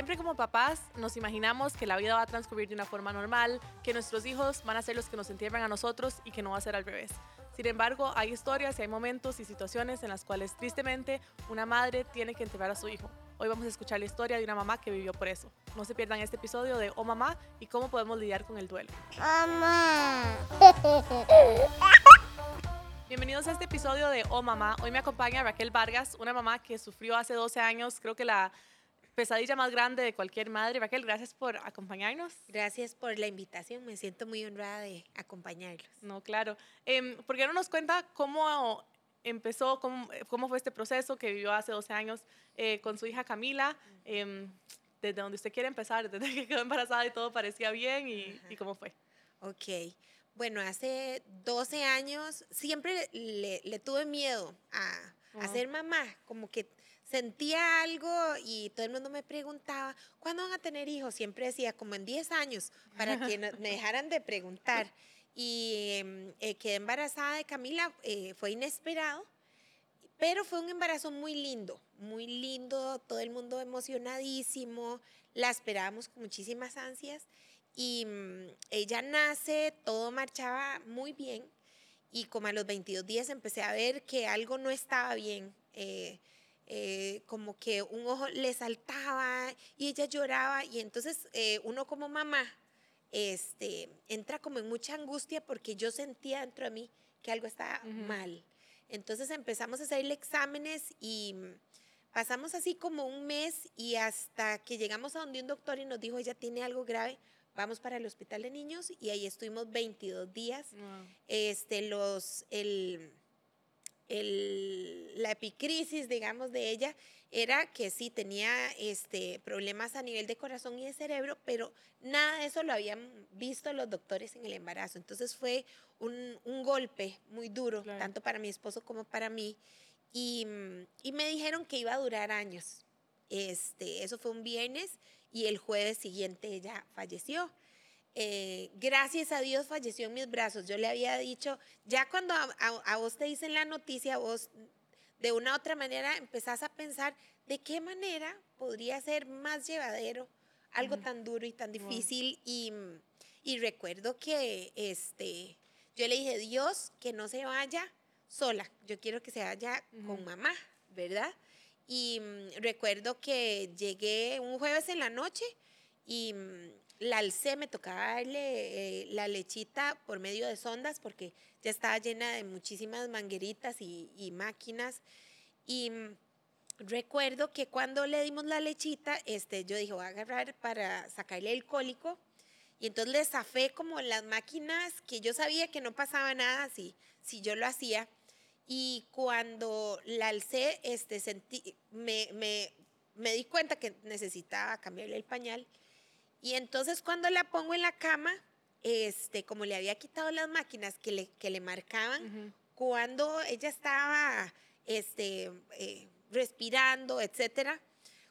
Siempre como papás nos imaginamos que la vida va a transcurrir de una forma normal, que nuestros hijos van a ser los que nos entierran a nosotros y que no va a ser al revés. Sin embargo, hay historias y hay momentos y situaciones en las cuales tristemente una madre tiene que enterrar a su hijo. Hoy vamos a escuchar la historia de una mamá que vivió por eso. No se pierdan este episodio de Oh Mamá y cómo podemos lidiar con el duelo. Mamá. Bienvenidos a este episodio de Oh Mamá. Hoy me acompaña Raquel Vargas, una mamá que sufrió hace 12 años, creo que la pesadilla más grande de cualquier madre. Raquel, gracias por acompañarnos. Gracias por la invitación, me siento muy honrada de acompañarlos. No, claro. Eh, ¿Por qué no nos cuenta cómo empezó, cómo, cómo, fue este proceso que vivió hace 12 años eh, con su hija Camila? Eh, desde donde usted quiere empezar, desde que quedó embarazada y todo parecía bien y, y cómo fue. Ok. Bueno, hace 12 años siempre le, le tuve miedo a, a, ser mamá, como que sentía algo y todo el mundo me preguntaba, ¿cuándo van a tener hijos? Siempre decía, como en 10 años, para que no, me dejaran de preguntar. Y eh, quedé embarazada de Camila, eh, fue inesperado, pero fue un embarazo muy lindo, muy lindo, todo el mundo emocionadísimo, la esperábamos con muchísimas ansias y mm, ella nace, todo marchaba muy bien y como a los 22 días empecé a ver que algo no estaba bien. Eh, eh, como que un ojo le saltaba y ella lloraba y entonces eh, uno como mamá este, entra como en mucha angustia porque yo sentía dentro de mí que algo estaba uh -huh. mal. Entonces empezamos a hacerle exámenes y pasamos así como un mes y hasta que llegamos a donde un doctor y nos dijo ella tiene algo grave, vamos para el hospital de niños y ahí estuvimos 22 días. Wow. Este, los, el, el, la epicrisis, digamos, de ella era que sí tenía este, problemas a nivel de corazón y de cerebro, pero nada de eso lo habían visto los doctores en el embarazo. Entonces fue un, un golpe muy duro, claro. tanto para mi esposo como para mí. Y, y, me dijeron que iba a durar años. Este, eso fue un viernes y el jueves siguiente ella falleció. Eh, gracias a Dios falleció en mis brazos. Yo le había dicho, ya cuando a, a, a, vos te dicen la noticia, vos de una u otra manera empezás a pensar de qué manera podría ser más llevadero algo -huh. tan duro y tan difícil. Wow. Y, y, recuerdo que este, yo le dije, Dios, que no se vaya sola, yo quiero que se vaya -huh. con mamá, ¿verdad? Y um, recuerdo que llegué un jueves en la noche y um, la alcé, me tocaba darle eh, la lechita por medio de sondas porque ya estaba llena de muchísimas mangueritas y, máquinas. Y um, recuerdo que cuando le dimos la lechita, este, yo dije, voy a agarrar para sacarle el cólico. Y entonces le zafé como las máquinas que yo sabía que no pasaba nada si, si yo lo hacía. Y cuando la alcé, este, sentí, me, me, me di cuenta que necesitaba cambiarle el pañal. Y entonces cuando la pongo en la cama, este, como le había quitado las máquinas que le, que le marcaban, uh -huh. cuando ella estaba este, eh, respirando, etcétera,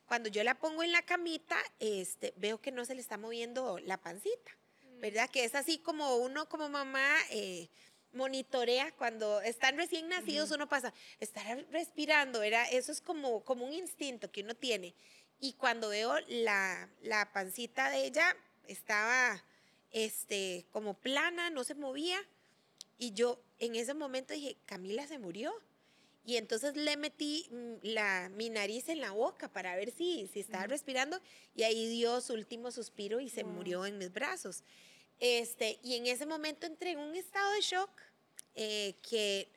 cuando yo la pongo en la camita, este, veo que no se le está moviendo la pancita, mm. ¿verdad? Que es así como uno como mamá eh, monitorea cuando están recién nacidos, uh -huh. uno pasa, estar respirando, ¿verdad? Eso es como, como un instinto que uno tiene. Y cuando veo la, la pancita de ella, estaba este, como plana, no se movía. Y yo en ese momento dije, Camila se murió. Y entonces le metí mm, la, mi nariz en la boca para ver si, si estaba mm. respirando. Y ahí dio su último suspiro y se murió en mis brazos. Este, y en ese momento entré en un estado de shock eh, que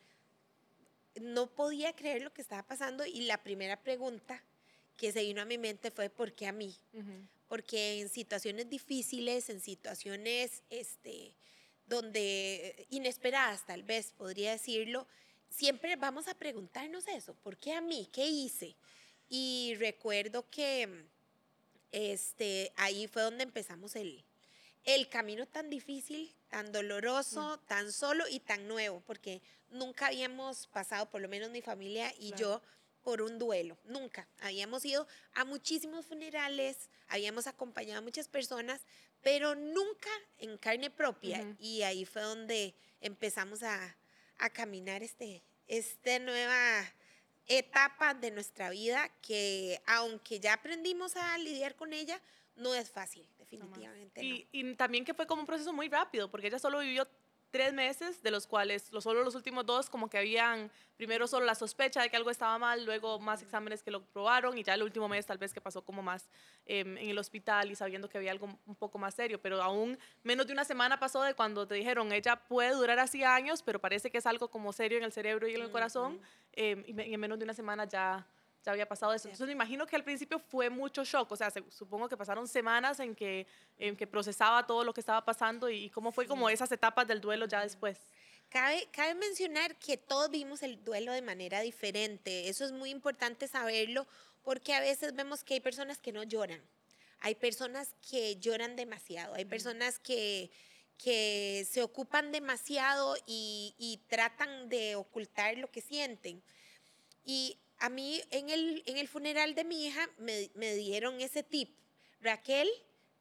no podía creer lo que estaba pasando. Y la primera pregunta que se vino a mi mente fue ¿por qué a mí? Uh -huh. Porque en situaciones difíciles, en situaciones este, donde inesperadas tal vez podría decirlo, siempre vamos a preguntarnos eso, ¿por qué a mí? ¿Qué hice? Y recuerdo que este, ahí fue donde empezamos el, el camino tan difícil, tan doloroso, tan solo y tan nuevo, porque nunca habíamos pasado, por lo menos mi familia y claro. yo, por un duelo, nunca. Habíamos ido a muchísimos funerales, habíamos acompañado a muchas personas, pero nunca en carne propia. Uh -huh. Y ahí fue donde empezamos a, a caminar este, esta nueva etapa de nuestra vida que aunque ya aprendimos a lidiar con ella, no es fácil, definitivamente. Y, y, también que fue como un proceso muy rápido, porque ella solo vivió tres meses, de los cuales solo los últimos dos como que habían primero solo la sospecha de que algo estaba mal, luego más exámenes que lo probaron y ya el último mes tal vez que pasó como más em, en el hospital y sabiendo que había algo un poco más serio, pero aún menos de una semana pasó de cuando te dijeron ella puede durar así años, pero parece que es algo como serio en el cerebro y en el corazón em, y en menos de una semana ya ya había pasado eso. Entonces me imagino que al principio fue mucho shock, o sea, supongo que pasaron semanas en que, en que procesaba todo lo que estaba pasando y, cómo fue como esas etapas del duelo ya después. Cabe, cabe mencionar que todos vimos el duelo de manera diferente, eso es muy importante saberlo porque a veces vemos que hay personas que no lloran, hay personas que lloran demasiado, hay personas que que se ocupan demasiado y, y, tratan de ocultar lo que sienten. Y a mí en el, en el funeral de mi hija me, me dieron ese tip. Raquel,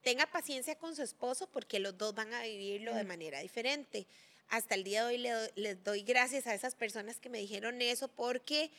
tenga paciencia con su esposo porque los dos van a vivirlo de mm. manera diferente. Hasta el día de hoy le, les doy gracias a esas personas que me dijeron eso porque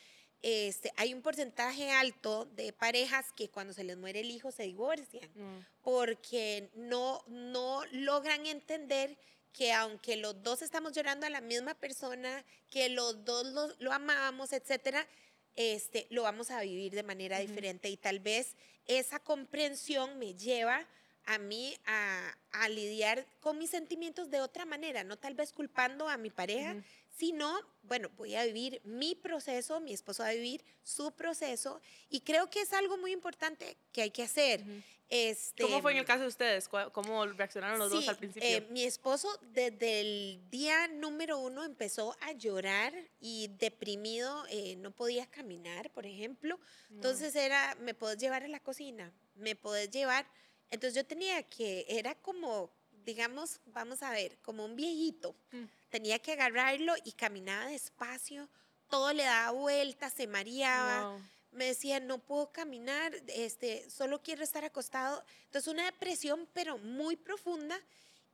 este, hay un porcentaje alto de parejas que cuando se les muere el hijo se divorcian mm. porque no, no logran entender que aunque los dos estamos llorando a la misma persona, que los dos lo, lo amamos, etcétera, este, lo vamos a vivir de manera diferente. Y tal vez esa comprensión me lleva a mí a, a, lidiar con mis sentimientos de otra manera, no tal vez culpando a mi pareja, sino, bueno, voy a vivir mi proceso, mi esposo va a vivir su proceso y creo que es algo muy importante que hay que hacer. este, ¿Cómo fue en el caso de ustedes? ¿Cómo reaccionaron los dos al principio? Eh, mi esposo desde el día número uno empezó a llorar y deprimido, eh, no podía caminar, por ejemplo. Entonces era, ¿me puedes llevar a la cocina? ¿Me puedes llevar? Entonces yo tenía que, era como, digamos, vamos a ver, como un viejito. Mm tenía que agarrarlo y caminaba despacio, todo le daba vueltas, se mareaba. Me decía, no puedo caminar, este, solo quiero estar acostado. Entonces, una depresión, pero muy profunda,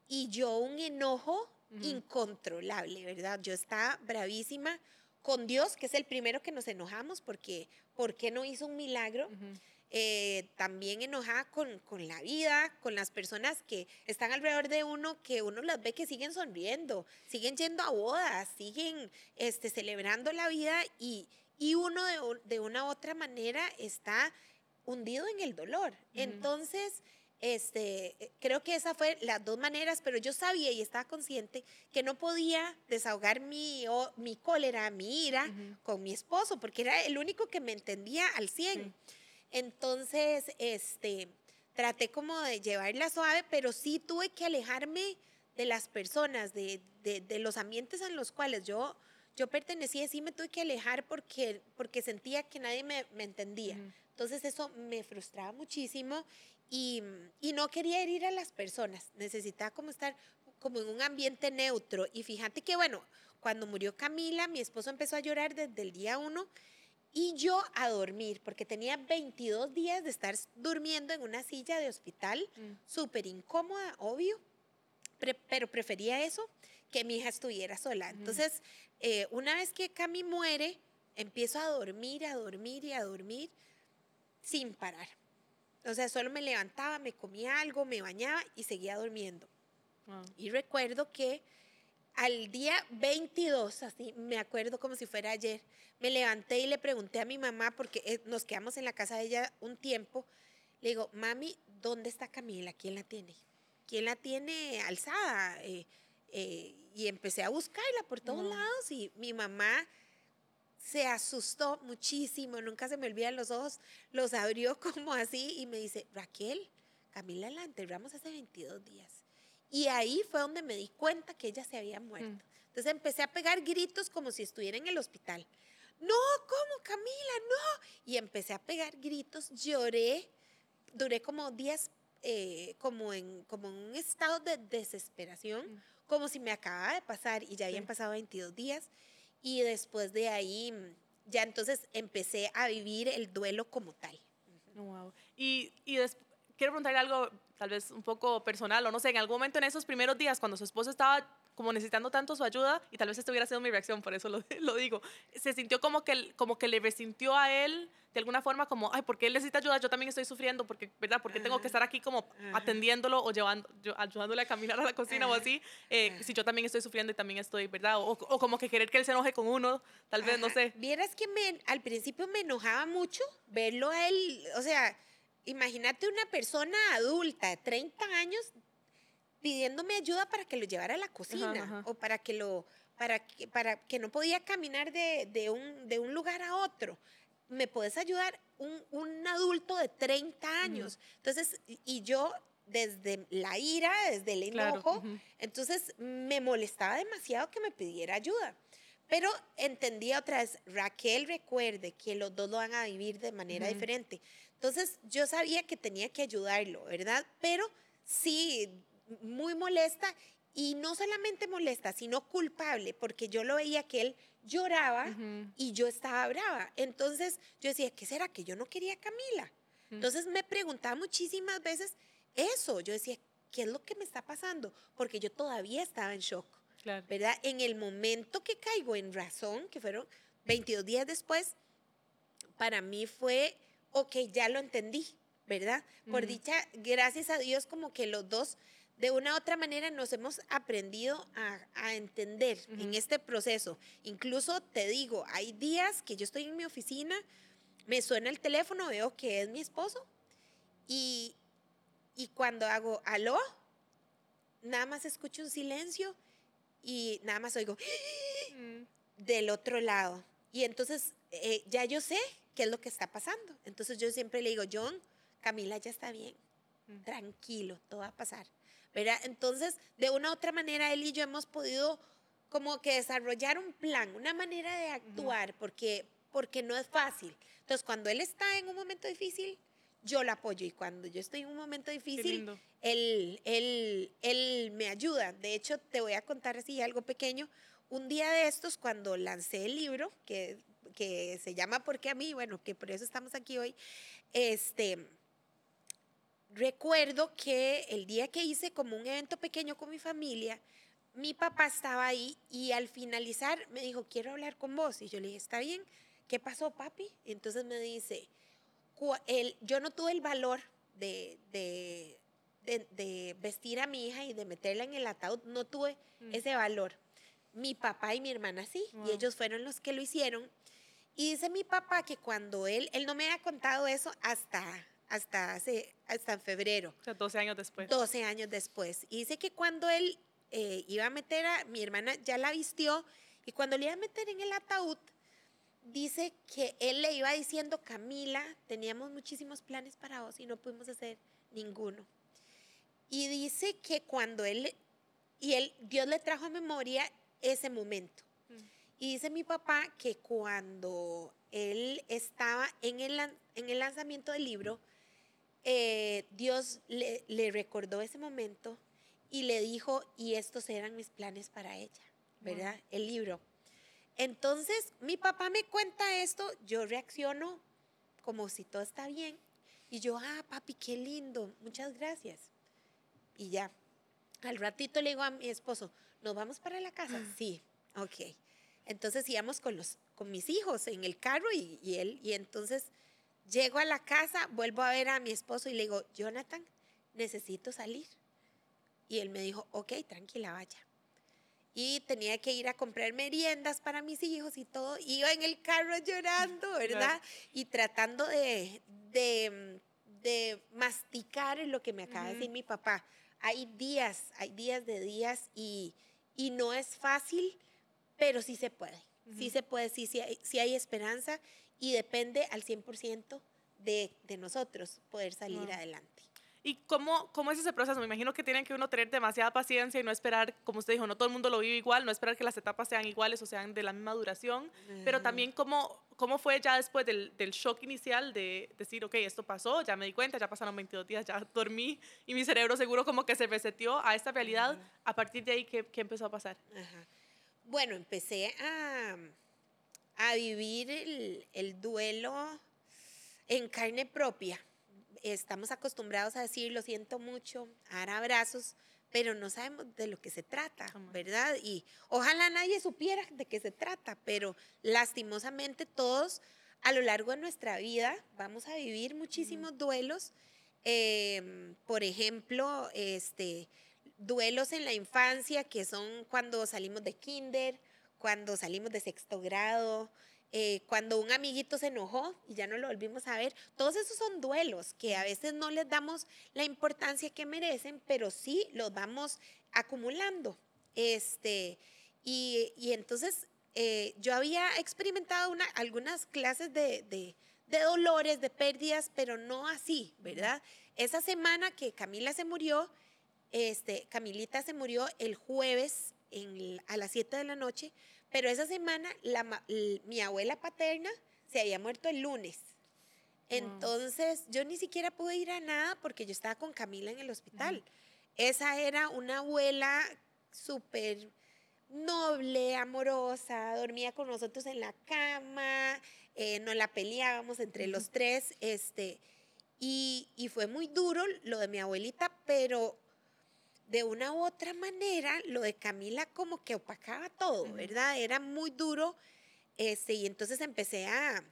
y yo un enojo incontrolable, ¿verdad? Yo estaba bravísima con Dios, que es el primero que nos enojamos, porque ¿por qué no hizo un milagro? Eh, también enojada con, con, la vida, con las personas que están alrededor de uno, que uno las ve que siguen sonriendo, siguen yendo a bodas, siguen este, celebrando la vida y, y uno de, de, una u otra manera está hundido en el dolor. Entonces, este, creo que esa fue las dos maneras, pero yo sabía y estaba consciente que no podía desahogar mi, mi cólera, mi ira con mi esposo, porque era el único que me entendía al 100. Entonces, este, traté como de llevarla suave, pero sí tuve que alejarme de las personas, de, de, los ambientes en los cuales yo, yo pertenecía, sí me tuve que alejar porque, porque sentía que nadie me, me entendía. Entonces eso me frustraba muchísimo y, y, no quería herir a las personas, necesitaba como estar como en un ambiente neutro. Y fíjate que, bueno, cuando murió Camila, mi esposo empezó a llorar desde el día uno y yo a dormir, porque tenía 22 días de estar durmiendo en una silla de hospital, mm. súper incómoda, obvio, pero prefería eso que mi hija estuviera sola. Entonces, eh, una vez que Cami muere, empiezo a dormir, a dormir y a dormir sin parar. O sea, solo me levantaba, me comía algo, me bañaba y seguía durmiendo. Y recuerdo que al día 22, así me acuerdo como si fuera ayer, me levanté y le pregunté a mi mamá, porque eh, nos quedamos en la casa de ella un tiempo, le digo, mami, ¿dónde está Camila? ¿Quién la tiene? ¿Quién la tiene alzada? Eh, eh, y empecé a buscarla por todos lados y mi mamá se asustó muchísimo, nunca se me olvidan los ojos, los abrió como así y me dice, Raquel, Camila la enterramos hace 22 días. Y ahí fue donde me di cuenta que ella se había muerto. Mm. Entonces empecé a pegar gritos como si estuviera en el hospital. No, ¿cómo, Camila? No. Y empecé a pegar gritos, lloré, duré como días eh, como, en, como un estado de desesperación, mm. como si me acababa de pasar y ya habían pasado 22 días. Y después de ahí, ya entonces empecé a vivir el duelo como tal. Wow. Y, y quiero preguntarle algo tal vez un poco personal o no sé, en algún momento en esos primeros días cuando su esposo estaba como necesitando tanto su ayuda, y tal vez esto hubiera sido mi reacción, por eso lo, lo digo, se sintió como que, como que le resintió a él de alguna forma como, ay, porque él necesita ayuda? Yo también estoy sufriendo, porque, ¿verdad? Porque tengo que estar aquí como atendiéndolo o llevando, ayudándole a caminar a la cocina o así, eh, si yo también estoy sufriendo y también estoy, ¿verdad? O, o, como que querer que él se enoje con uno, tal vez, no sé. Vieras que me, al principio me enojaba mucho verlo a él, o sea, imagínate una persona adulta de 30 años pidiéndome ayuda para que lo llevara a la cocina o para que lo para que, para que no podía caminar de, de, un, de un lugar a otro. ¿Me puedes ayudar? Un, un adulto de 30 años. Entonces, y yo desde la ira, desde el enojo, entonces me molestaba demasiado que me pidiera ayuda. Pero entendía otra vez, Raquel recuerde que los dos lo van a vivir de manera diferente. Entonces yo sabía que tenía que ayudarlo, ¿verdad? Pero sí, muy molesta y no solamente molesta, sino culpable, porque yo lo veía que él lloraba y yo estaba brava. Entonces yo decía, ¿qué será que yo no quería a Camila? Entonces me preguntaba muchísimas veces eso. Yo decía, ¿qué es lo que me está pasando? Porque yo todavía estaba en shock. ¿Verdad? En el momento que caigo en razón, que fueron 22 días después, para mí fue, ok, ya lo entendí, ¿verdad? Por dicha, gracias a Dios, como que los dos de una u otra manera nos hemos aprendido a, entender en este proceso. Incluso te digo, hay días que yo estoy en mi oficina, me suena el teléfono, veo que es mi esposo y, y cuando hago aló, nada más escucho un silencio y nada más oigo del otro lado. Y entonces eh, ya yo sé qué es lo que está pasando. Entonces yo siempre le digo, John, Camila ya está bien, mm. tranquilo, todo va a pasar. Entonces, de una u otra manera, él y yo hemos podido como que desarrollar un plan, una manera de actuar, porque, porque no es fácil. Entonces, cuando él está en un momento difícil, yo lo apoyo y cuando yo estoy en un momento difícil, él, él, él me ayuda. De hecho, te voy a contar así algo pequeño. Un día de estos, cuando lancé el libro, que, que se llama Porque a mí, bueno, que por eso estamos aquí hoy, este, recuerdo que el día que hice como un evento pequeño con mi familia, mi papá estaba ahí y al finalizar me dijo, quiero hablar con vos. Y yo le dije, está bien, ¿qué pasó, papi? entonces me dice, yo no tuve el valor de, de, de, vestir a mi hija y de meterla en el ataúd, no tuve mm. ese valor. Mi papá y mi hermana sí, y ellos fueron los que lo hicieron. Y dice mi papá que cuando él, él no me ha contado eso hasta hasta hace, hasta febrero. O sea, 12 años después. 12 años después. Y dice que cuando él eh, iba a meter a, mi hermana ya la vistió, y cuando le iba a meter en el ataúd, dice que él le iba diciendo, Camila, teníamos muchísimos planes para vos y no pudimos hacer ninguno. Y dice que cuando él, y él, Dios le trajo a memoria ese momento. Y dice mi papá que cuando él estaba en el, en el lanzamiento del libro, eh, Dios le, recordó ese momento y le dijo, y estos eran mis planes para ella, ¿verdad? El libro. Entonces, mi papá me cuenta esto, yo reacciono como si todo está bien. Y yo, ah, papi, qué lindo, muchas gracias. Y ya, al ratito le digo a mi esposo, ¿nos vamos para la casa? sí, ok. Entonces íbamos con, los, con mis hijos en el carro y, y él, y entonces Llego a la casa, vuelvo a ver a mi esposo y le digo, Jonathan, necesito salir. Y él me dijo, ok, tranquila, vaya. Y tenía que ir a comprar meriendas para mis hijos y todo. Iba en el carro llorando, ¿verdad? Y tratando de, de, de, masticar lo que me acaba de decir mi papá. Hay días, hay días de días y, y no es fácil, pero sí se puede. Sí se puede, sí, sí hay, sí hay esperanza y depende al 100% de, de nosotros poder salir adelante. ¿Y cómo, cómo es ese proceso? Me imagino que tienen que uno tener demasiada paciencia y no esperar, como usted dijo, no todo el mundo lo vive igual, no esperar que las etapas sean iguales o sean de la misma duración, pero también cómo, cómo fue ya después del, del, shock inicial de decir, ok, esto pasó, ya me di cuenta, ya pasaron 22 días, ya dormí y mi cerebro seguro como que se reseteó a esta realidad. A partir de ahí, ¿qué, qué empezó a pasar? Bueno, empecé a a vivir el, duelo en carne propia. Estamos acostumbrados a decir lo siento mucho, a dar abrazos, pero no sabemos de lo que se trata, ¿verdad? Y ojalá nadie supiera de qué se trata, pero lastimosamente todos a lo largo de nuestra vida vamos a vivir muchísimos duelos. Em, por ejemplo, este, duelos en la infancia que son cuando salimos de kinder, cuando salimos de sexto grado, eh, cuando un amiguito se enojó y ya no lo volvimos a ver. Todos esos son duelos que a veces no les damos la importancia que merecen, pero sí los vamos acumulando. Este, y, y entonces eh, yo había experimentado una, algunas clases de, de, de, dolores, de pérdidas, pero no así, ¿verdad? Esa semana que Camila se murió, este, Camilita se murió el jueves en, a las 7 de la noche, pero esa semana la, mi abuela paterna se había muerto el lunes. Entonces yo ni siquiera pude ir a nada porque yo estaba con Camila en el hospital. Esa era una abuela súper noble, amorosa, dormía con nosotros en la cama, eh, nos la peleábamos entre los tres, este, y, y, fue muy duro lo de mi abuelita, pero de una u otra manera lo de Camila como que opacaba todo, ¿verdad? Era muy duro, este, y entonces empecé a,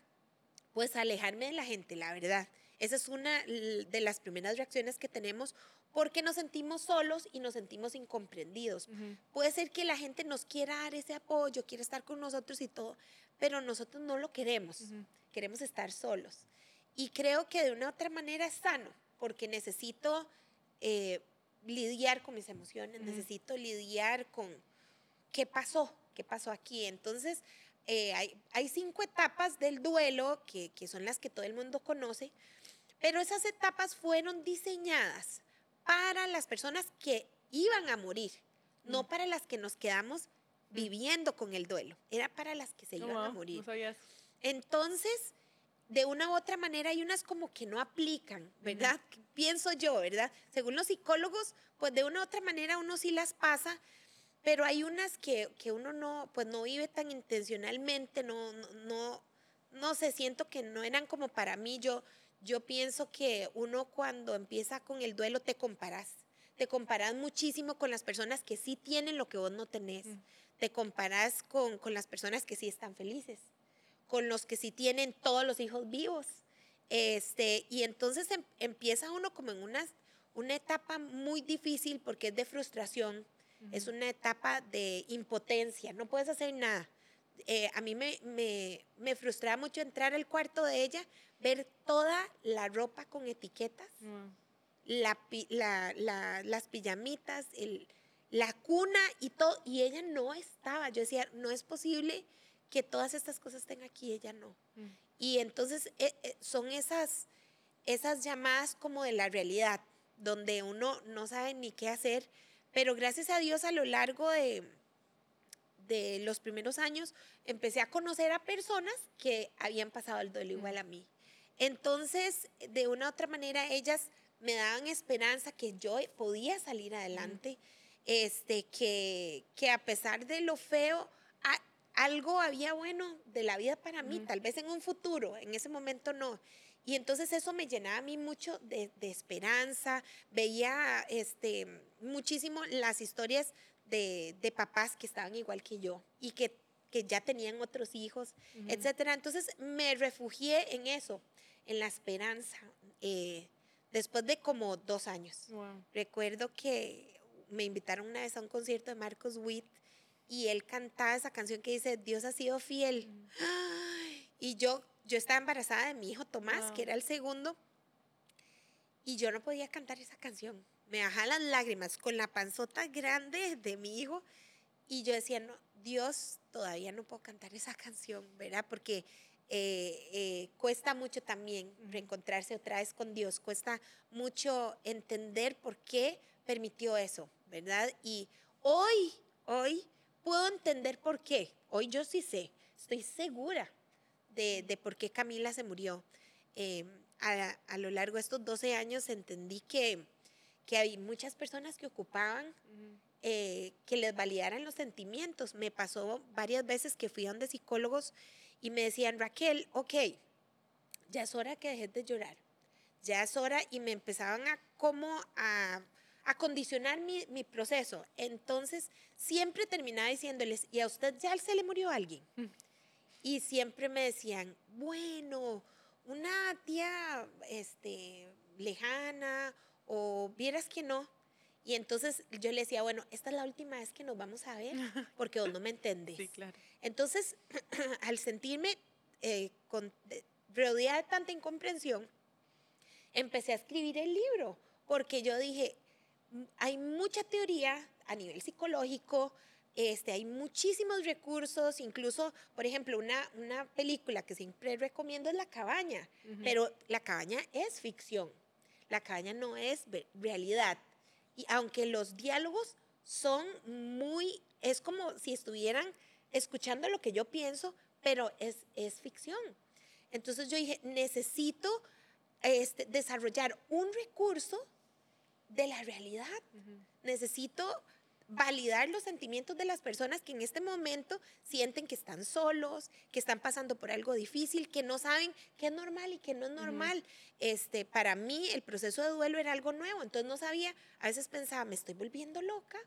pues, alejarme de la gente, la verdad. Esa es una de las primeras reacciones que tenemos porque nos sentimos solos y nos sentimos incomprendidos. Puede ser que la gente nos quiera dar ese apoyo, quiera estar con nosotros y todo, pero nosotros no lo queremos. Queremos estar solos. Y creo que de una u otra manera es sano, porque necesito eh, lidiar con mis emociones, necesito lidiar con qué pasó, qué pasó aquí. Entonces, eh, hay, hay, cinco etapas del duelo que, que son las que todo el mundo conoce, pero esas etapas fueron diseñadas para las personas que iban a morir, no mm. para las que nos quedamos mm. viviendo con el duelo, era para las que se iban a morir. Entonces, de una u otra manera hay unas como que no aplican, ¿verdad? Pienso yo, ¿verdad? Según los psicólogos, pues de una u otra manera uno sí las pasa, pero hay unas que, que uno no, pues no vive tan intencionalmente, no, no, no, no sé, siento que no eran como para mí. Yo, yo pienso que uno cuando empieza con el duelo te comparas. Te comparas muchísimo con las personas que sí tienen lo que vos no tenés. Te comparas con, con, las personas que sí están felices, con los que sí tienen todos los hijos vivos. Este, y entonces em, empieza uno como en una, una etapa muy difícil porque es de frustración, es una etapa de impotencia, no puedes hacer nada. Eh, a mí me, me, me, frustraba mucho entrar al cuarto de ella, ver toda la ropa con etiquetas, mm. la, la, las pijamitas, el, la cuna y todo, y ella no estaba. Yo decía, no es posible que todas estas cosas estén aquí, ella no. Mm. Y entonces eh, eh, son esas, esas llamadas como de la realidad, donde uno no sabe ni qué hacer, pero gracias a Dios a lo largo de, de los primeros años empecé a conocer a personas que habían pasado el duelo igual a mí. Entonces, de una u otra manera, ellas me daban esperanza que yo podía salir adelante, este, que, que a pesar de lo feo, algo había bueno de la vida para mí, tal vez en un futuro, en ese momento no. Y entonces eso me llenaba a mí mucho de, de esperanza, veía este, muchísimo las historias de, de, papás que estaban igual que yo y que, que ya tenían otros hijos, etcétera. Entonces me refugié en eso, en la esperanza, eh, después de como dos años. Recuerdo que me invitaron una vez a un concierto de Marcos Witt y él cantaba esa canción que dice, Dios ha sido fiel. Y yo, yo estaba embarazada de mi hijo Tomás, que era el segundo, y yo no podía cantar esa canción me bajaban las lágrimas con la panzota grande de mi hijo y yo decía, no, Dios, todavía no puedo cantar esa canción, ¿verdad? Porque eh, eh, cuesta mucho también reencontrarse otra vez con Dios, cuesta mucho entender por qué permitió eso, ¿verdad? Y hoy, hoy puedo entender por qué, hoy yo sí sé, estoy segura de, de por qué Camila se murió. Eh, a, a, lo largo de estos 12 años entendí que que hay muchas personas que ocupaban eh, que les validaran los sentimientos. Me pasó varias veces que fui a donde psicólogos y me decían, Raquel, ok, ya es hora que dejes de llorar, ya es hora y me empezaban a como a, condicionar mi, mi, proceso. Entonces, siempre terminaba diciéndoles, ¿y a usted ya se le murió alguien? Mm. Y siempre me decían, bueno, una tía este, lejana o vieras que no. Y entonces yo le decía, bueno, esta es la última vez que nos vamos a ver porque vos no me entendés. Sí, claro. Entonces, al sentirme eh, con, rodeada de tanta incomprensión, empecé a escribir el libro porque yo dije, hay mucha teoría a nivel psicológico, este, hay muchísimos recursos, incluso, por ejemplo, una, una película que siempre recomiendo es La Cabaña, pero La Cabaña es ficción, La Cabaña no es realidad. Y aunque los diálogos son muy, es como si estuvieran escuchando lo que yo pienso, pero es, es ficción. Entonces yo dije, necesito este, desarrollar un recurso de la realidad. Necesito validar los sentimientos de las personas que en este momento sienten que están solos, que están pasando por algo difícil, que no saben qué es normal y qué no es normal. este, para mí el proceso de duelo era algo nuevo, entonces no sabía, a veces pensaba, ¿me estoy volviendo loca?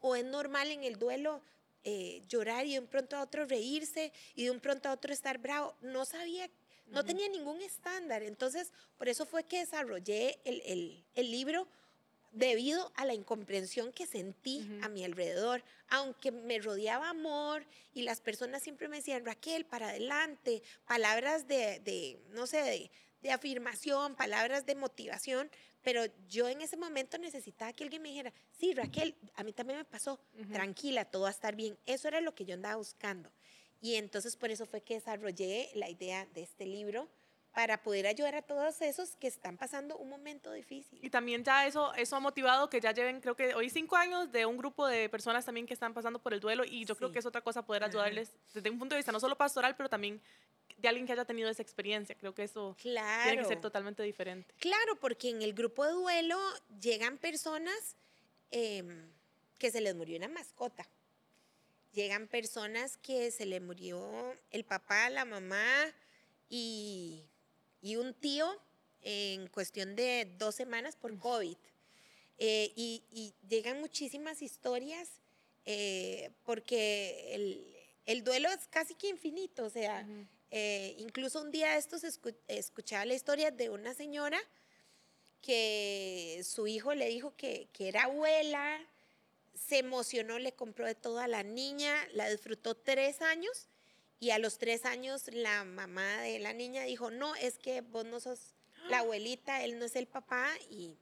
¿O es normal en el duelo eh, llorar y de un pronto a otro reírse y de un pronto a otro estar bravo? No sabía, no tenía ningún estándar, entonces por eso fue que desarrollé el, el, el libro debido a la incomprensión que sentí a mi alrededor, aunque me rodeaba amor y las personas siempre me decían, Raquel, para adelante, palabras de, no sé, de, afirmación, palabras de motivación, pero yo en ese momento necesitaba que alguien me dijera, sí, Raquel, a mí también me pasó, tranquila, todo va a estar bien. Eso era lo que yo andaba buscando. Y entonces por eso fue que desarrollé la idea de este libro para poder ayudar a todos esos que están pasando un momento difícil. Y también ya eso, eso ha motivado que ya lleven, creo que hoy cinco años de un grupo de personas también que están pasando por el duelo y yo creo que es otra cosa poder ayudarles desde un punto de vista no solo pastoral, pero también de alguien que haya tenido esa experiencia. Creo que eso tiene que ser totalmente diferente. Claro, porque en el grupo de duelo llegan personas em, que se les murió una mascota. Llegan personas que se le murió el papá, la mamá y y un tío en cuestión de dos semanas por COVID. Eh, y, llegan muchísimas historias eh, porque el, duelo es casi que infinito, o sea, eh, incluso un día estos escuchaba la historia de una señora que su hijo le dijo que, que era abuela, se emocionó, le compró de todo a la niña, la disfrutó tres años y a los tres años la mamá de la niña dijo, no, es que vos no sos la abuelita, él no es el papá. Y,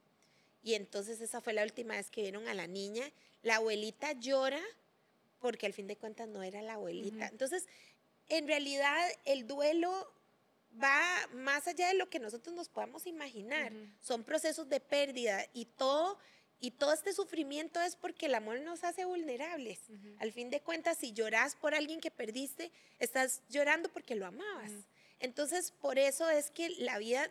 y entonces esa fue la última vez que vieron a la niña. La abuelita llora porque al fin de cuentas no era la abuelita. Entonces, en realidad el duelo va más allá de lo que nosotros nos podamos imaginar. Son procesos de pérdida y todo y todo este sufrimiento es porque el amor nos hace vulnerables. Al fin de cuentas, si lloras por alguien que perdiste, estás llorando porque lo amabas. Entonces, por eso es que la vida,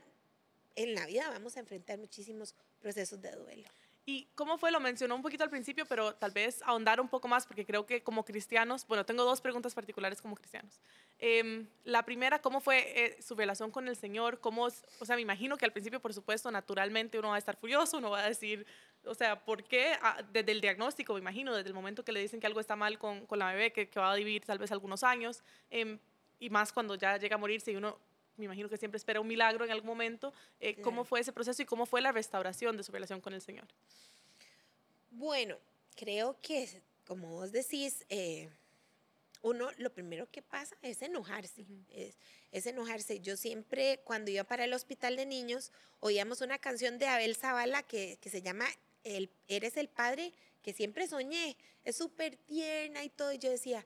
en la vida vamos a enfrentar muchísimos procesos de duelo. ¿Y cómo fue? Lo mencionó un poquito al principio, pero tal vez ahondar un poco más, porque creo que como cristianos, bueno, tengo dos preguntas particulares como cristianos. Em, la primera, ¿cómo fue eh, su relación con el Señor? ¿Cómo, o sea, me imagino que al principio, por supuesto, naturalmente uno va a estar furioso, uno va a decir, o sea, ¿por qué? Ah, desde el diagnóstico, me imagino, desde el momento que le dicen que algo está mal con, con la bebé, que, que, va a vivir tal vez algunos años, em, y más cuando ya llega a morirse y uno me imagino que siempre espera un milagro en algún momento. Eh, ¿Cómo fue ese proceso y cómo fue la restauración de su relación con el Señor? Bueno, creo que, como vos decís, eh, uno lo primero que pasa es enojarse, es, enojarse. Yo siempre, cuando iba para el hospital de niños, oíamos una canción de Abel Zavala que, que se llama el, Eres el padre que siempre soñé. Es súper tierna y todo. Y yo decía,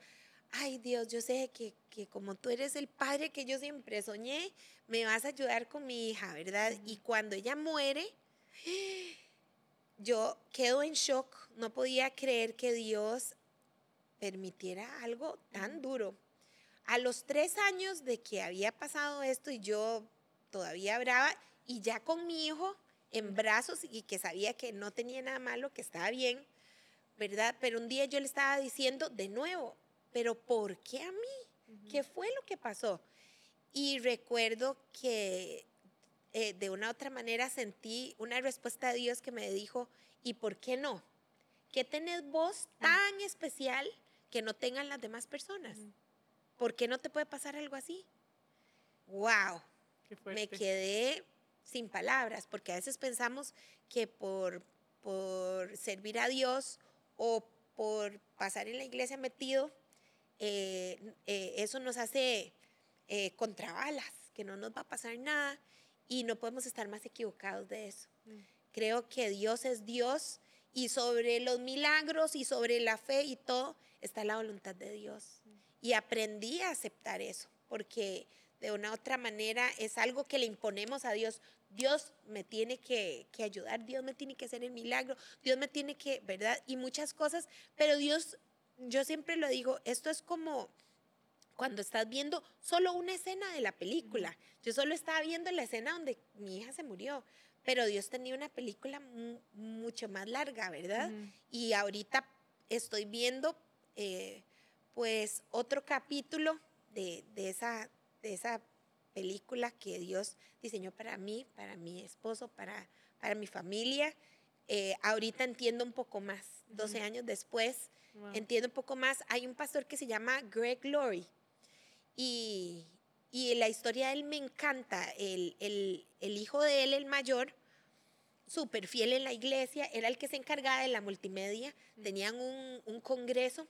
ay Dios, yo sé que, que, como tú eres el padre que yo siempre soñé, me vas a ayudar con mi hija, ¿verdad? Y cuando ella muere, yo quedo en shock, no podía creer que Dios permitiera algo tan duro. A los tres años de que había pasado esto y yo todavía brava, y ya con mi hijo en brazos y que sabía que no tenía nada malo, que estaba bien, ¿verdad? Pero un día yo le estaba diciendo de nuevo, pero ¿por qué a mí? ¿Qué fue lo que pasó? Y recuerdo que eh, de una u otra manera sentí una respuesta de Dios que me dijo, ¿y por qué no? ¿Qué tenés vos tan especial que no tengan las demás personas? ¿Por qué no te puede pasar algo así? ¡Wow! Me quedé sin palabras, porque a veces pensamos que por, por servir a Dios o por pasar en la iglesia metido, eh, eh, eso nos hace eh, contrabalas, que no nos va a pasar nada y no podemos estar más equivocados de eso. Mm. Creo que Dios es Dios y sobre los milagros y sobre la fe y todo está la voluntad de Dios. Mm. Y aprendí a aceptar eso, porque de una otra manera es algo que le imponemos a Dios. Dios me tiene que, que, ayudar, Dios me tiene que hacer el milagro, Dios me tiene que, ¿verdad? Y muchas cosas, pero Dios, yo siempre lo digo, esto es como cuando estás viendo solo una escena de la película. Yo solo estaba viendo la escena donde mi hija se murió, pero Dios tenía una película mucho más larga, ¿verdad? Y ahorita estoy viendo, eh, pues, otro capítulo de, de, esa, de esa película que Dios diseñó para mí, para mi esposo, para, para mi familia. Eh, ahorita entiendo un poco más, 12 años después, entiendo un poco más. Hay un pastor que se llama Greg Laurie y, la historia de él me encanta. El, hijo de él, el mayor, súper fiel en la iglesia, era el que se encargaba de la multimedia. Tenían un, congreso.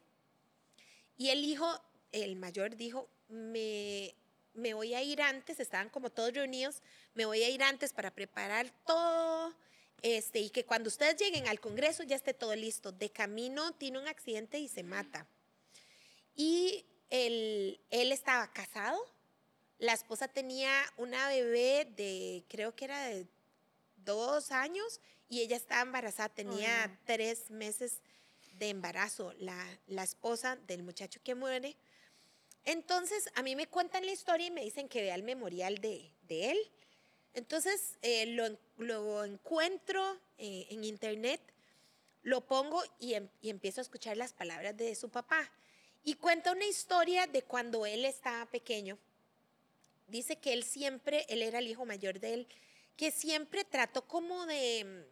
Y el hijo, el mayor, dijo, me, me voy a ir antes, estaban como todos reunidos, me voy a ir antes para preparar todo. Este, y que cuando ustedes lleguen al Congreso ya esté todo listo. De camino tiene un accidente y se mata. Y él, estaba casado, la esposa tenía una bebé de, creo que era de dos años, y ella estaba embarazada, tenía tres meses de embarazo, la, esposa del muchacho que muere. Entonces, a mí me cuentan la historia y me dicen que vea el memorial de, él. Entonces, eh, lo, encuentro eh, en internet, lo pongo y, em, y empiezo a escuchar las palabras de su papá. Y cuenta una historia de cuando él estaba pequeño. Dice que él siempre, él era el hijo mayor de él, que siempre trató como de,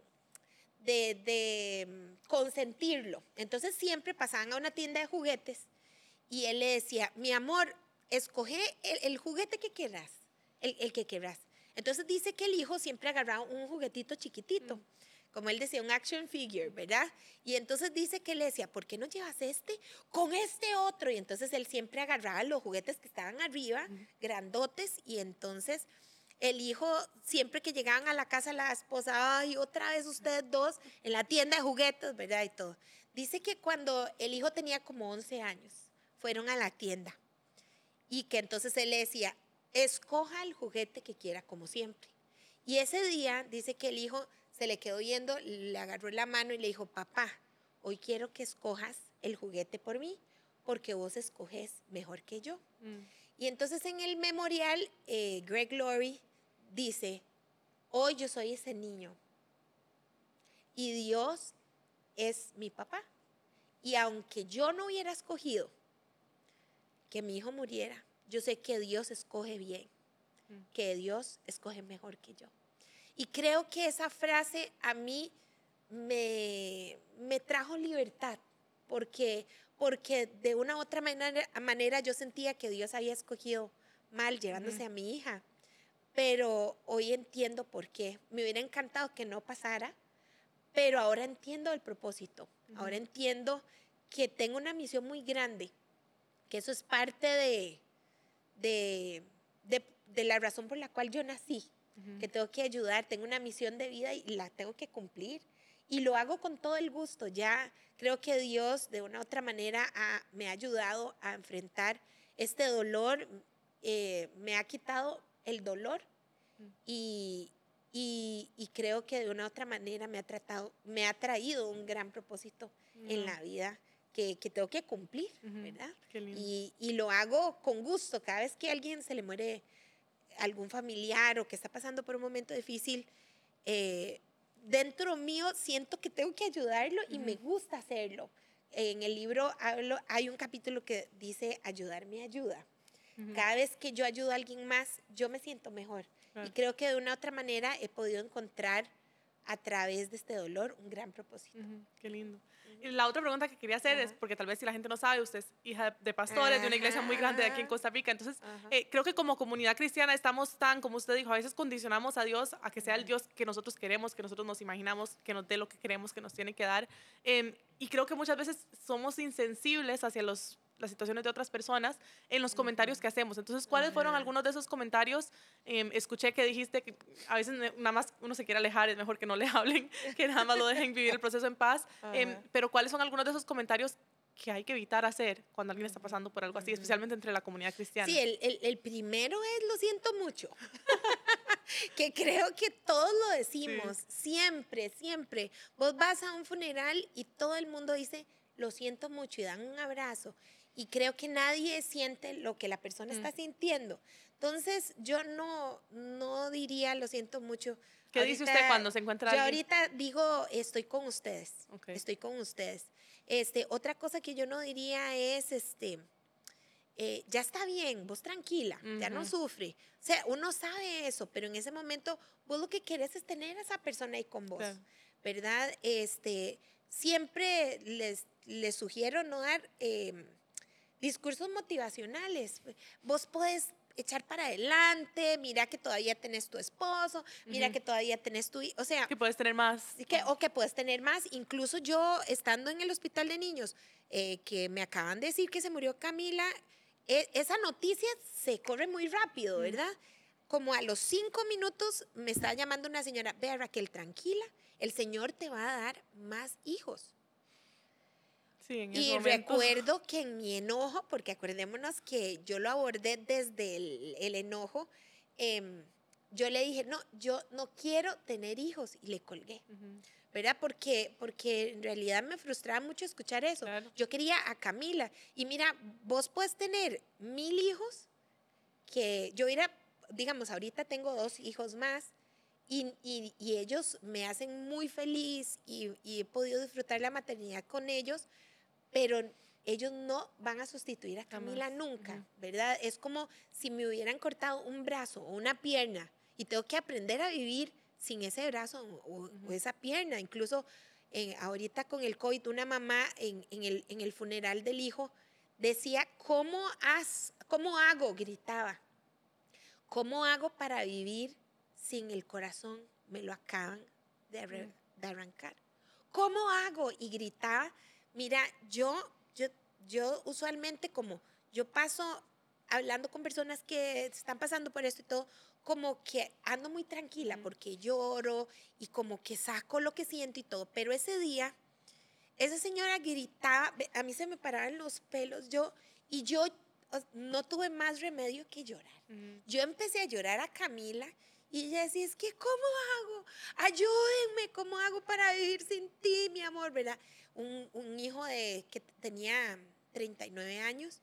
de, consentirlo. Entonces siempre pasaban a una tienda de juguetes y él le decía, mi amor, escoge el, juguete que quieras, el, que quieras. Entonces dice que el hijo siempre agarraba un juguetito chiquitito. Mm como él decía, un action figure, ¿verdad? Y entonces dice que le decía, ¿por qué no llevas este con este otro? Y entonces él siempre agarraba los juguetes que estaban arriba, grandotes, y entonces el hijo, siempre que llegaban a la casa, la esposa, ay, otra vez ustedes dos en la tienda de juguetes, ¿verdad? Y todo. Dice que cuando el hijo tenía como 11 años, fueron a la tienda y que entonces él le decía, escoja el juguete que quiera, como siempre. Y ese día dice que el hijo se le quedó yendo, le agarró la mano y le dijo, papá, hoy quiero que escojas el juguete por mí, porque vos escoges mejor que yo. Mm. Y entonces en el memorial, eh, Greg Laurie dice, hoy yo soy ese niño y Dios es mi papá. Y aunque yo no hubiera escogido que mi hijo muriera, yo sé que Dios escoge bien, mm. que Dios escoge mejor que yo. Y creo que esa frase a mí me, me trajo libertad, porque, porque de una u otra manera, manera yo sentía que Dios había escogido mal llevándose a mi hija. Pero hoy entiendo por qué. Me hubiera encantado que no pasara, pero ahora entiendo el propósito. Ahora entiendo que tengo una misión muy grande, que eso es parte de, de, de, de la razón por la cual yo nací que tengo que ayudar, tengo una misión de vida y la tengo que cumplir. Y lo hago con todo el gusto. Ya creo que Dios de una u otra manera me ha ayudado a enfrentar este dolor, eh, me ha quitado el dolor y, y, creo que de una u otra manera me ha, tratado, me ha traído un gran propósito en la vida. Que, que, tengo que cumplir, ¿verdad? Y, y, lo hago con gusto. Cada vez que a alguien se le muere algún familiar o que está pasando por un momento difícil, eh, dentro mío siento que tengo que ayudarlo y me gusta hacerlo. En el libro hablo, hay un capítulo que dice ayudar me ayuda. Cada vez que yo ayudo a alguien más, yo me siento mejor. Y creo que de una u otra manera he podido encontrar a través de este dolor un gran propósito. Qué lindo. Y la otra pregunta que quería hacer es, porque tal vez si la gente no sabe, usted es hija de pastores de una iglesia muy grande de aquí en Costa Rica, entonces eh, creo que como comunidad cristiana estamos tan, como usted dijo, a veces condicionamos a Dios a que sea el Dios que nosotros queremos, que nosotros nos imaginamos, que nos dé lo que queremos, que nos tiene que dar. Em, y creo que muchas veces somos insensibles hacia los las situaciones de otras personas en los comentarios que hacemos. Entonces, ¿cuáles fueron algunos de esos comentarios? Em, escuché que dijiste que a veces nada más uno se quiere alejar, es mejor que no le hablen, que nada más lo dejen vivir el proceso en paz. Em, pero ¿cuáles son algunos de esos comentarios que hay que evitar hacer cuando alguien está pasando por algo así, especialmente entre la comunidad cristiana? Sí, el, el, el primero es lo siento mucho. que creo que todos lo decimos, siempre, siempre. Vos vas a un funeral y todo el mundo dice, lo siento mucho y dan un abrazo y creo que nadie siente lo que la persona está mm. sintiendo. Entonces, yo no, no diría, lo siento mucho. ¿Qué dice usted cuando se encuentra Yo ahorita digo, estoy con ustedes. Estoy con ustedes. Este, otra cosa que yo no diría es, este, eh, ya está bien, vos tranquila, ya no sufre. O sea, uno sabe eso, pero en ese momento vos lo que querés es tener a esa persona ahí con vos, ¿verdad? Este, siempre les, les sugiero no dar... Em, discursos motivacionales. Vos podés echar para adelante, mira que todavía tenés tu esposo, mira que todavía tenés tu, o sea, que puedes tener más. Que, o que puedes tener más. Incluso yo estando en el hospital de niños, eh, que me acaban de decir que se murió Camila, e, esa noticia se corre muy rápido, ¿verdad? Como a los cinco minutos me está llamando una señora, vea Raquel, tranquila, el Señor te va a dar más hijos y recuerdo que en mi enojo, porque acordémonos que yo lo abordé desde el, enojo, em, yo le dije, no, yo no quiero tener hijos y le colgué. ¿Verdad? Porque, porque en realidad me frustraba mucho escuchar eso. Yo quería a Camila. Y mira, vos puedes tener mil hijos, que yo era, digamos, ahorita tengo dos hijos más, y, y, y ellos me hacen muy feliz y, y, he podido disfrutar la maternidad con ellos, pero ellos no van a sustituir a Camila nunca, ¿verdad? Es como si me hubieran cortado un brazo o una pierna y tengo que aprender a vivir sin ese brazo o, esa pierna. Incluso eh, ahorita con el COVID, una mamá en, el, en, el, funeral del hijo decía, ¿cómo, has, ¿cómo hago? Gritaba. ¿Cómo hago para vivir sin el corazón? Me lo acaban de, de arrancar. ¿Cómo hago? Y gritaba Mira, yo, yo, yo usualmente como yo paso hablando con personas que están pasando por esto y todo, como que ando muy tranquila porque lloro y como que saco lo que siento y todo. Pero ese día, esa señora gritaba, a mí se me paraban los pelos, yo, y yo no tuve más remedio que llorar. Yo empecé a llorar a Camila y ella decía, es que ¿cómo hago? Ayúdenme, ¿cómo hago para vivir sin ti, mi amor? ¿Verdad? un, un hijo de, que tenía 39 años.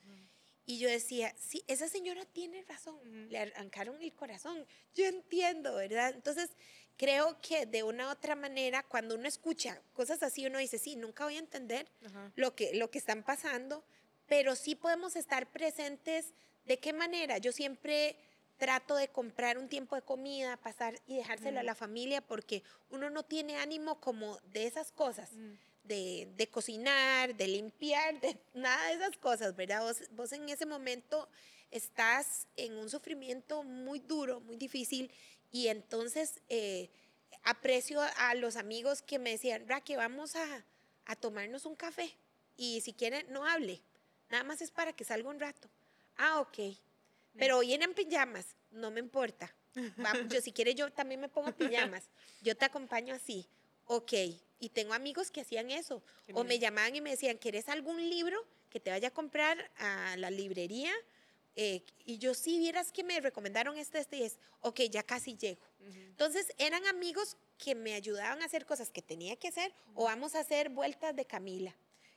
Y yo decía, sí, esa señora tiene razón, le arrancaron el corazón. Yo entiendo, ¿verdad? Entonces, creo que de una u otra manera, cuando uno escucha cosas así, uno dice, sí, nunca voy a entender lo que, lo que están pasando, pero sí podemos estar presentes. ¿De qué manera? Yo siempre trato de comprar un tiempo de comida, pasar y dejárselo a la familia porque uno no tiene ánimo como de esas cosas de, cocinar, de limpiar, de nada de esas cosas, ¿verdad? Vos, en ese momento estás en un sufrimiento muy duro, muy difícil, y entonces eh, aprecio a los amigos que me decían, Raque, vamos a, a tomarnos un café, y si quieren, no hable, nada más es para que salga un rato. Ah, ok. Pero hoy en pijamas, no me importa. yo si quiere yo también me pongo pijamas. Yo te acompaño así. Ok, y tengo amigos que hacían eso. o me llamaban y me decían, ¿quieres algún libro que te vaya a comprar a la librería? Eh, y yo sí, vieras que me recomendaron este, este y es, ok, ya casi llego. Entonces eran amigos que me ayudaban a hacer cosas que tenía que hacer o vamos a hacer vueltas de Camila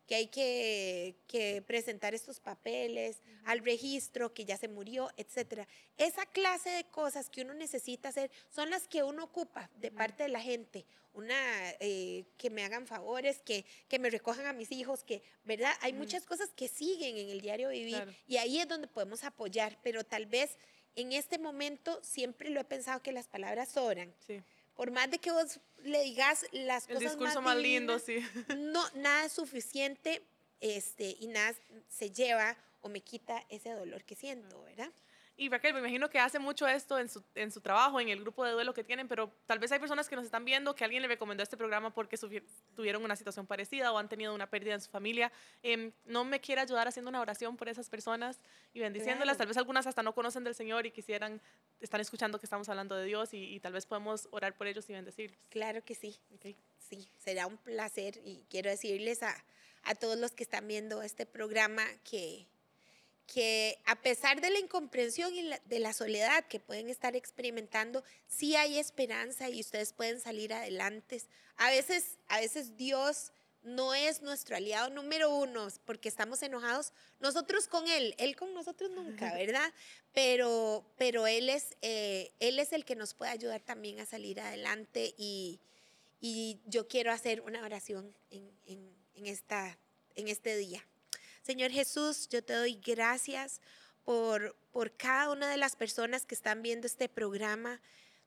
que hay que, presentar estos papeles al registro, que ya se murió, etcétera. Esa clase de cosas que uno necesita hacer son las que uno ocupa de parte de la gente. Una, eh, que me hagan favores, que, que me recojan a mis hijos, que, ¿verdad? Hay muchas cosas que siguen en el diario vivir y ahí es donde podemos apoyar, pero tal vez en este momento siempre lo he pensado que las palabras sobran. Sí. Por más de que vos le digas las El cosas discurso más, más lindo, sí. no, nada es suficiente este, y nada se lleva o me quita ese dolor que siento, ¿verdad? Y Raquel, me imagino que hace mucho esto en su, en su trabajo, en el grupo de duelo que tienen, pero tal vez hay personas que nos están viendo que alguien le recomendó este programa porque tuvieron una situación parecida o han tenido una pérdida en su familia. Em, ¿No me quiere ayudar haciendo una oración por esas personas y bendiciéndolas? Claro. Tal vez algunas hasta no conocen del Señor y quisieran, están escuchando que estamos hablando de Dios y, y tal vez podemos orar por ellos y bendecirlos. Claro que sí. ¿ok? Sí, será un placer y quiero decirles a, a todos los que están viendo este programa que, que a pesar de la incomprensión y la- de la soledad que pueden estar experimentando, sí hay esperanza y ustedes pueden salir adelante. A veces, a veces Dios no es nuestro aliado número uno porque estamos enojados nosotros con Él, Él con nosotros nunca, ¿verdad? Pero, pero él, es, eh, él es el que nos puede ayudar también a salir adelante y, y yo quiero hacer una oración en, en- en esta, en este día. Señor Jesús, yo te doy gracias por, por cada una de las personas que están viendo este programa.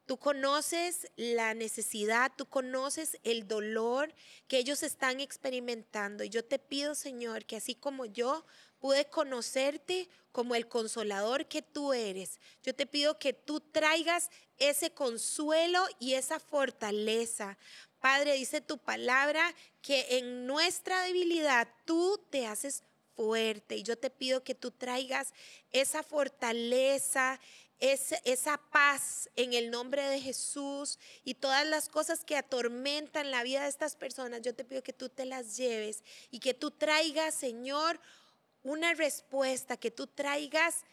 Tú conoces la necesidad, tú conoces el dolor que ellos están experimentando. Y yo te pido, Señor, que así como yo pude conocerte como el consolador que tú eres, yo te pido que tú traigas ese consuelo y esa fortaleza. Padre, dice tu palabra que en nuestra debilidad tú te haces fuerte. Y yo te pido que tú traigas esa fortaleza, esa, esa paz en el nombre de Jesús y todas las cosas que atormentan la vida de estas personas, yo te pido que tú te las lleves y que tú traigas, Señor, una respuesta, que tú traigas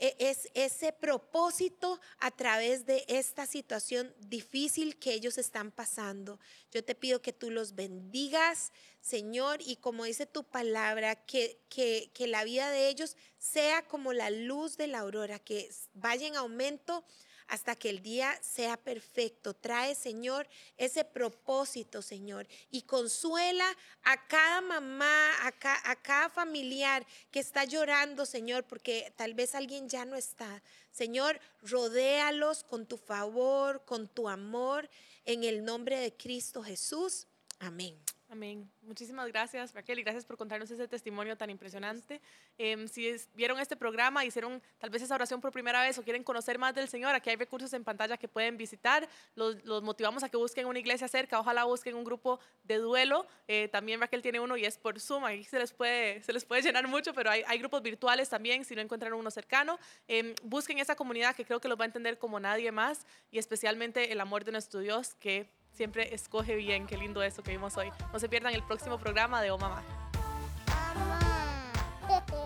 es ese propósito a través de esta situación difícil que ellos están pasando. Yo te pido que tú los bendigas, Señor, y como dice tu palabra, que, que, que la vida de ellos sea como la luz de la aurora, que vaya en aumento hasta que el día sea perfecto. Trae, Señor, ese propósito, Señor, y consuela a cada mamá, a, ca- a cada familiar que está llorando, Señor, porque tal vez alguien ya no está. Señor, rodéalos con tu favor, con tu amor, en el nombre de Cristo Jesús. Amén. Amén. Muchísimas gracias, Raquel, y gracias por contarnos ese testimonio tan impresionante. Em, si vieron este programa, hicieron tal vez esa oración por primera vez o quieren conocer más del Señor, aquí hay recursos en pantalla que pueden visitar. Los, motivamos a que busquen una iglesia cerca, ojalá busquen un grupo de duelo. Eh, también Raquel tiene uno y es por Zoom, ahí se les puede, se llenar mucho, pero hay, hay grupos virtuales también si no encuentran uno cercano. Em, busquen esa comunidad que creo que los va a entender como nadie más y especialmente el amor de nuestro Dios que siempre escoge bien. Qué lindo eso que vimos hoy. No se pierdan el próximo programa de Oh Mamá.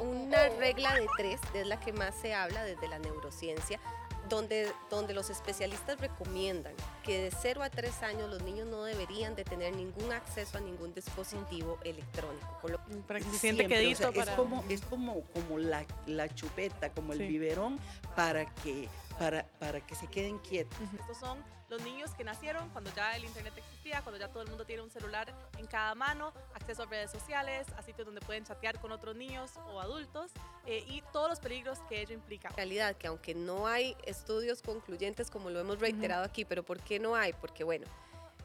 Una regla de tres es la que más se habla desde la neurociencia, donde, donde los especialistas recomiendan que de 0 a 3 años los niños no deberían de tener ningún acceso a ningún dispositivo electrónico. lo- Para que se siente Siempre, o quedito. sea, para... Es como, es como, como la, la chupeta, como el biberón, para que, para, para que se queden quietos. Estos son los niños que nacieron cuando ya el internet existía, cuando ya todo el mundo tiene un celular en cada mano, acceso a redes sociales, a sitios donde pueden chatear con otros niños o adultos eh, y todos los peligros que ello implica. realidad que aunque no hay estudios concluyentes como lo hemos reiterado aquí, pero ¿por qué no hay? Porque bueno,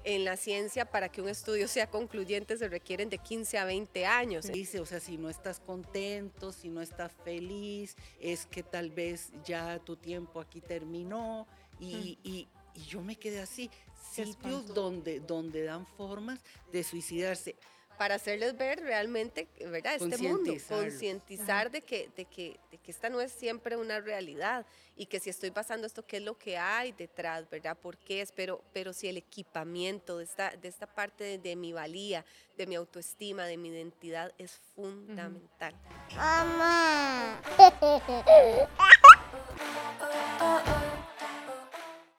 en la ciencia para que un estudio sea concluyente se requieren de 15 a 20 años. Dice, o sea, si no estás contento, si no estás feliz, es que tal vez ya tu tiempo aquí terminó. Y, y- y yo me quedé así, sitios donde, donde dan formas de suicidarse. para hacerles ver realmente, ¿verdad? Este mundo, concientizar de que, de, que, de que esta no es siempre una realidad y que si estoy pasando esto, ¿qué es lo que hay detrás, ¿verdad? ¿Por qué es? Pero, pero si el equipamiento de esta, de esta parte de, de mi valía, de mi autoestima, de mi identidad es fundamental. Mamá.